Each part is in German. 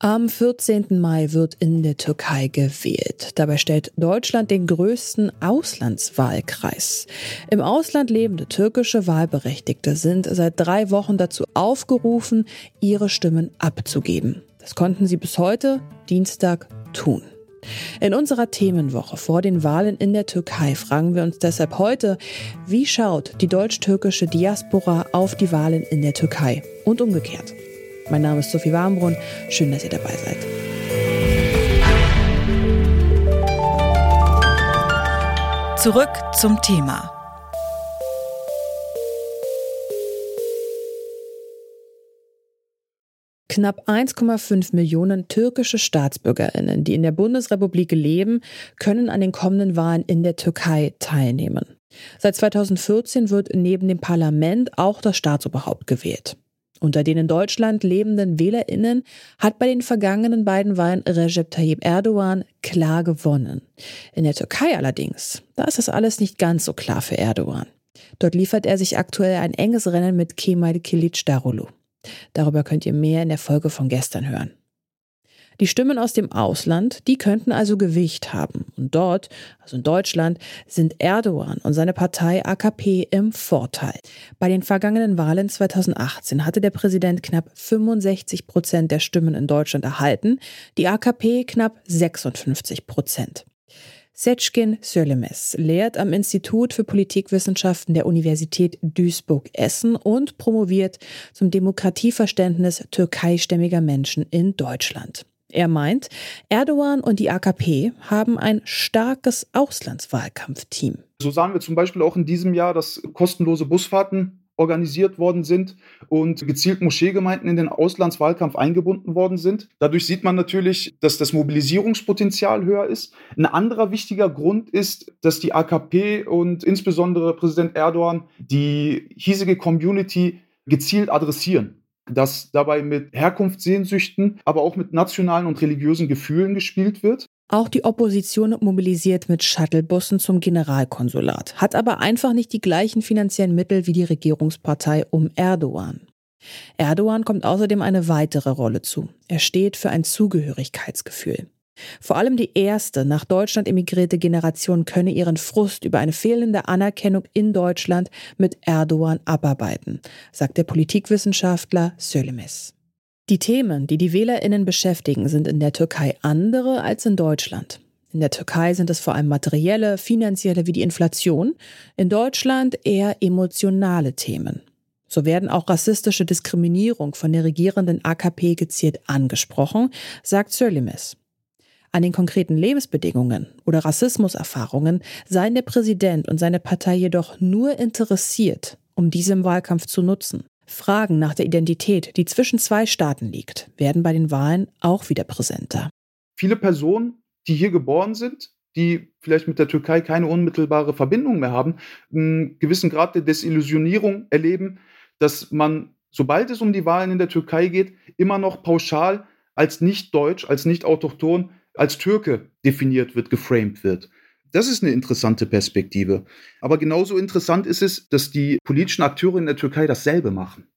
Am 14. Mai wird in der Türkei gewählt. Dabei stellt Deutschland den größten Auslandswahlkreis. Im Ausland lebende türkische Wahlberechtigte sind seit drei Wochen dazu aufgerufen, ihre Stimmen abzugeben. Das konnten sie bis heute, Dienstag, tun. In unserer Themenwoche vor den Wahlen in der Türkei fragen wir uns deshalb heute, wie schaut die deutsch-türkische Diaspora auf die Wahlen in der Türkei und umgekehrt. Mein Name ist Sophie Warmbrunn. Schön, dass ihr dabei seid. Zurück zum Thema. Knapp 1,5 Millionen türkische Staatsbürgerinnen, die in der Bundesrepublik leben, können an den kommenden Wahlen in der Türkei teilnehmen. Seit 2014 wird neben dem Parlament auch das Staatsoberhaupt gewählt. Unter den in Deutschland lebenden WählerInnen hat bei den vergangenen beiden Wahlen Recep Tayyip Erdogan klar gewonnen. In der Türkei allerdings, da ist das alles nicht ganz so klar für Erdogan. Dort liefert er sich aktuell ein enges Rennen mit Kemal Kılıçdaroğlu. Darüber könnt ihr mehr in der Folge von gestern hören. Die Stimmen aus dem Ausland, die könnten also Gewicht haben. Und dort, also in Deutschland, sind Erdogan und seine Partei AKP im Vorteil. Bei den vergangenen Wahlen 2018 hatte der Präsident knapp 65 Prozent der Stimmen in Deutschland erhalten, die AKP knapp 56 Prozent. Seçkin Söylemez lehrt am Institut für Politikwissenschaften der Universität Duisburg-Essen und promoviert zum Demokratieverständnis türkeistämmiger Menschen in Deutschland. Er meint, Erdogan und die AKP haben ein starkes Auslandswahlkampfteam. So sahen wir zum Beispiel auch in diesem Jahr, dass kostenlose Busfahrten organisiert worden sind und gezielt Moscheegemeinden in den Auslandswahlkampf eingebunden worden sind. Dadurch sieht man natürlich, dass das Mobilisierungspotenzial höher ist. Ein anderer wichtiger Grund ist, dass die AKP und insbesondere Präsident Erdogan die hiesige Community gezielt adressieren dass dabei mit Herkunftssehnsüchten, aber auch mit nationalen und religiösen Gefühlen gespielt wird. Auch die Opposition mobilisiert mit Shuttlebussen zum Generalkonsulat, hat aber einfach nicht die gleichen finanziellen Mittel wie die Regierungspartei um Erdogan. Erdogan kommt außerdem eine weitere Rolle zu. Er steht für ein Zugehörigkeitsgefühl. Vor allem die erste nach Deutschland emigrierte Generation könne ihren Frust über eine fehlende Anerkennung in Deutschland mit Erdogan abarbeiten, sagt der Politikwissenschaftler Sölemes. Die Themen, die die Wählerinnen beschäftigen, sind in der Türkei andere als in Deutschland. In der Türkei sind es vor allem materielle, finanzielle wie die Inflation, in Deutschland eher emotionale Themen. So werden auch rassistische Diskriminierung von der regierenden AKP gezielt angesprochen, sagt Sölimes. An den konkreten Lebensbedingungen oder Rassismuserfahrungen seien der Präsident und seine Partei jedoch nur interessiert, um diese im Wahlkampf zu nutzen. Fragen nach der Identität, die zwischen zwei Staaten liegt, werden bei den Wahlen auch wieder präsenter. Viele Personen, die hier geboren sind, die vielleicht mit der Türkei keine unmittelbare Verbindung mehr haben, einen gewissen Grad der Desillusionierung erleben, dass man, sobald es um die Wahlen in der Türkei geht, immer noch pauschal als nicht deutsch, als nicht autochton als Türke definiert wird, geframed wird. Das ist eine interessante Perspektive. Aber genauso interessant ist es, dass die politischen Akteure in der Türkei dasselbe machen.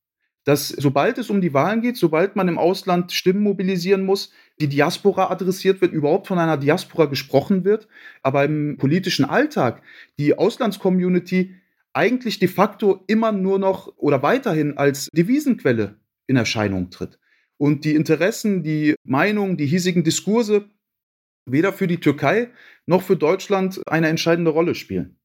Dass sobald es um die Wahlen geht, sobald man im Ausland Stimmen mobilisieren muss, die Diaspora adressiert wird, überhaupt von einer Diaspora gesprochen wird, aber im politischen Alltag die Auslandscommunity eigentlich de facto immer nur noch oder weiterhin als Devisenquelle in Erscheinung tritt. Und die Interessen, die Meinungen, die hiesigen Diskurse weder für die Türkei noch für Deutschland eine entscheidende Rolle spielen.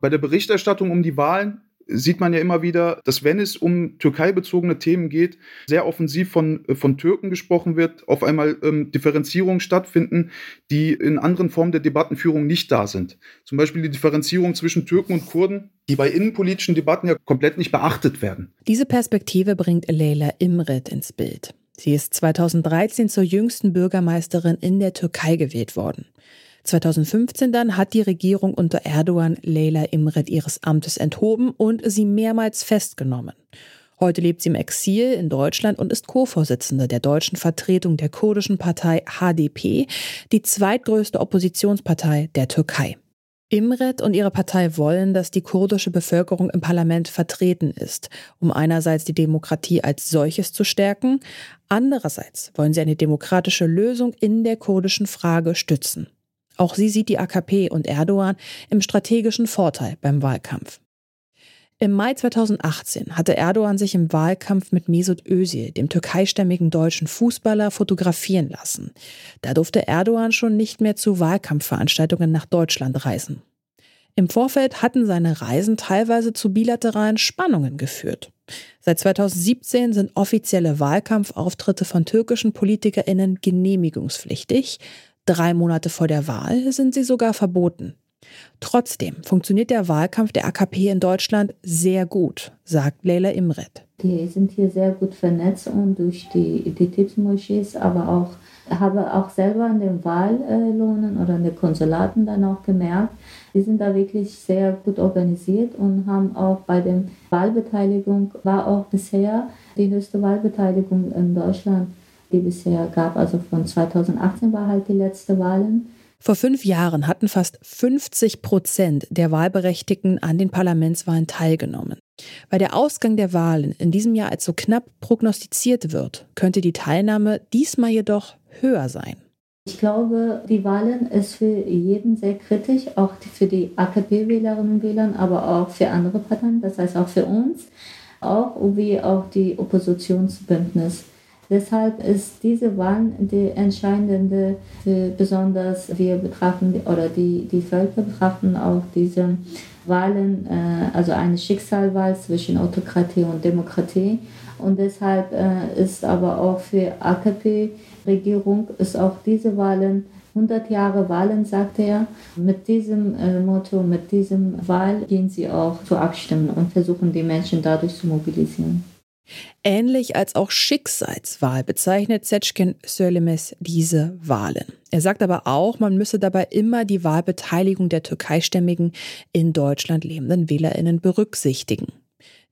Bei der Berichterstattung um die Wahlen sieht man ja immer wieder, dass wenn es um Türkei-bezogene Themen geht, sehr offensiv von, von Türken gesprochen wird, auf einmal ähm, Differenzierungen stattfinden, die in anderen Formen der Debattenführung nicht da sind. Zum Beispiel die Differenzierung zwischen Türken und Kurden, die bei innenpolitischen Debatten ja komplett nicht beachtet werden. Diese Perspektive bringt Leila Imret ins Bild. Sie ist 2013 zur jüngsten Bürgermeisterin in der Türkei gewählt worden. 2015 dann hat die Regierung unter Erdogan Leyla Imret ihres Amtes enthoben und sie mehrmals festgenommen. Heute lebt sie im Exil in Deutschland und ist Co-Vorsitzende der deutschen Vertretung der kurdischen Partei HDP, die zweitgrößte Oppositionspartei der Türkei. Imret und ihre Partei wollen, dass die kurdische Bevölkerung im Parlament vertreten ist, um einerseits die Demokratie als solches zu stärken, andererseits wollen sie eine demokratische Lösung in der kurdischen Frage stützen. Auch sie sieht die AKP und Erdogan im strategischen Vorteil beim Wahlkampf. Im Mai 2018 hatte Erdogan sich im Wahlkampf mit Mesut Özil, dem türkeistämmigen deutschen Fußballer, fotografieren lassen. Da durfte Erdogan schon nicht mehr zu Wahlkampfveranstaltungen nach Deutschland reisen. Im Vorfeld hatten seine Reisen teilweise zu bilateralen Spannungen geführt. Seit 2017 sind offizielle Wahlkampfauftritte von türkischen Politikerinnen genehmigungspflichtig. Drei Monate vor der Wahl sind sie sogar verboten. Trotzdem funktioniert der Wahlkampf der AKP in Deutschland sehr gut, sagt Leila Imret. Die sind hier sehr gut vernetzt und durch die Identitätsmoschees, aber auch habe auch selber an den Wahllohnen oder an den Konsulaten dann auch gemerkt, die sind da wirklich sehr gut organisiert und haben auch bei der Wahlbeteiligung, war auch bisher die höchste Wahlbeteiligung in Deutschland, die bisher gab. Also von 2018 war halt die letzte Wahlen. Vor fünf Jahren hatten fast 50 Prozent der Wahlberechtigten an den Parlamentswahlen teilgenommen. Weil der Ausgang der Wahlen in diesem Jahr als so knapp prognostiziert wird, könnte die Teilnahme diesmal jedoch höher sein. Ich glaube, die Wahlen ist für jeden sehr kritisch, auch für die AKP-Wählerinnen und Wähler, aber auch für andere Parteien, das heißt auch für uns, auch wie auch die Oppositionsbündnis. Deshalb ist diese Wahl die entscheidende, besonders wir betrachten oder die, die Völker betrachten auch diese Wahlen, äh, also eine Schicksalwahl zwischen Autokratie und Demokratie. Und deshalb äh, ist aber auch für AKP-Regierung ist auch diese Wahlen 100 Jahre Wahlen, sagte er. Mit diesem äh, Motto, mit diesem Wahl gehen sie auch zu abstimmen und versuchen die Menschen dadurch zu mobilisieren. Ähnlich als auch Schicksalswahl bezeichnet Setschkin Söylemes diese Wahlen. Er sagt aber auch, man müsse dabei immer die Wahlbeteiligung der türkeistämmigen in Deutschland lebenden Wählerinnen berücksichtigen.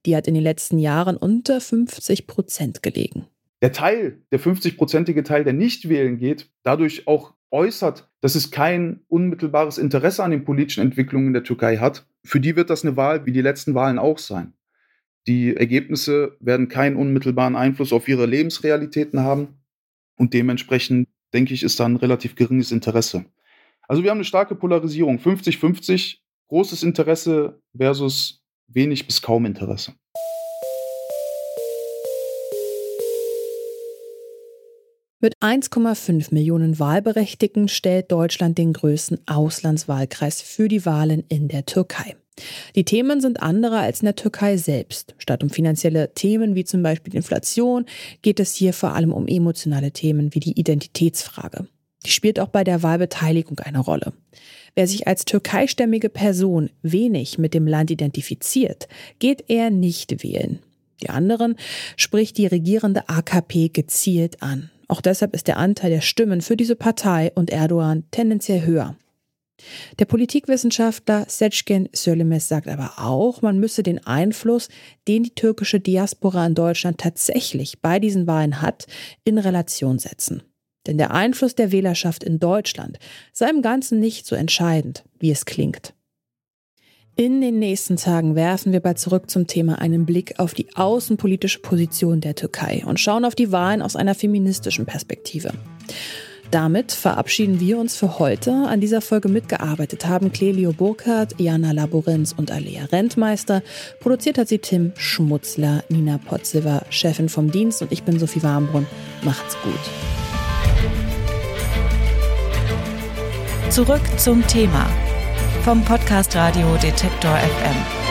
Die hat in den letzten Jahren unter 50 Prozent gelegen. Der Teil, der 50-prozentige Teil, der nicht wählen geht, dadurch auch äußert, dass es kein unmittelbares Interesse an den politischen Entwicklungen in der Türkei hat, für die wird das eine Wahl wie die letzten Wahlen auch sein. Die Ergebnisse werden keinen unmittelbaren Einfluss auf ihre Lebensrealitäten haben und dementsprechend, denke ich, ist da ein relativ geringes Interesse. Also wir haben eine starke Polarisierung, 50-50, großes Interesse versus wenig bis kaum Interesse. Mit 1,5 Millionen Wahlberechtigten stellt Deutschland den größten Auslandswahlkreis für die Wahlen in der Türkei. Die Themen sind andere als in der Türkei selbst. Statt um finanzielle Themen wie zum Beispiel Inflation geht es hier vor allem um emotionale Themen wie die Identitätsfrage. Die spielt auch bei der Wahlbeteiligung eine Rolle. Wer sich als türkeistämmige Person wenig mit dem Land identifiziert, geht eher nicht wählen. Die anderen spricht die regierende AKP gezielt an. Auch deshalb ist der Anteil der Stimmen für diese Partei und Erdogan tendenziell höher. Der Politikwissenschaftler Seçkin Söylemez sagt aber auch, man müsse den Einfluss, den die türkische Diaspora in Deutschland tatsächlich bei diesen Wahlen hat, in Relation setzen. Denn der Einfluss der Wählerschaft in Deutschland sei im Ganzen nicht so entscheidend, wie es klingt. In den nächsten Tagen werfen wir bei Zurück zum Thema einen Blick auf die außenpolitische Position der Türkei und schauen auf die Wahlen aus einer feministischen Perspektive. Damit verabschieden wir uns für heute. An dieser Folge mitgearbeitet haben Clelio Burkhardt, Jana Laborenz und Alea Rentmeister. Produziert hat sie Tim Schmutzler, Nina Potziver, Chefin vom Dienst und ich bin Sophie Warmbrunn. Macht's gut. Zurück zum Thema vom Podcast Radio Detektor FM.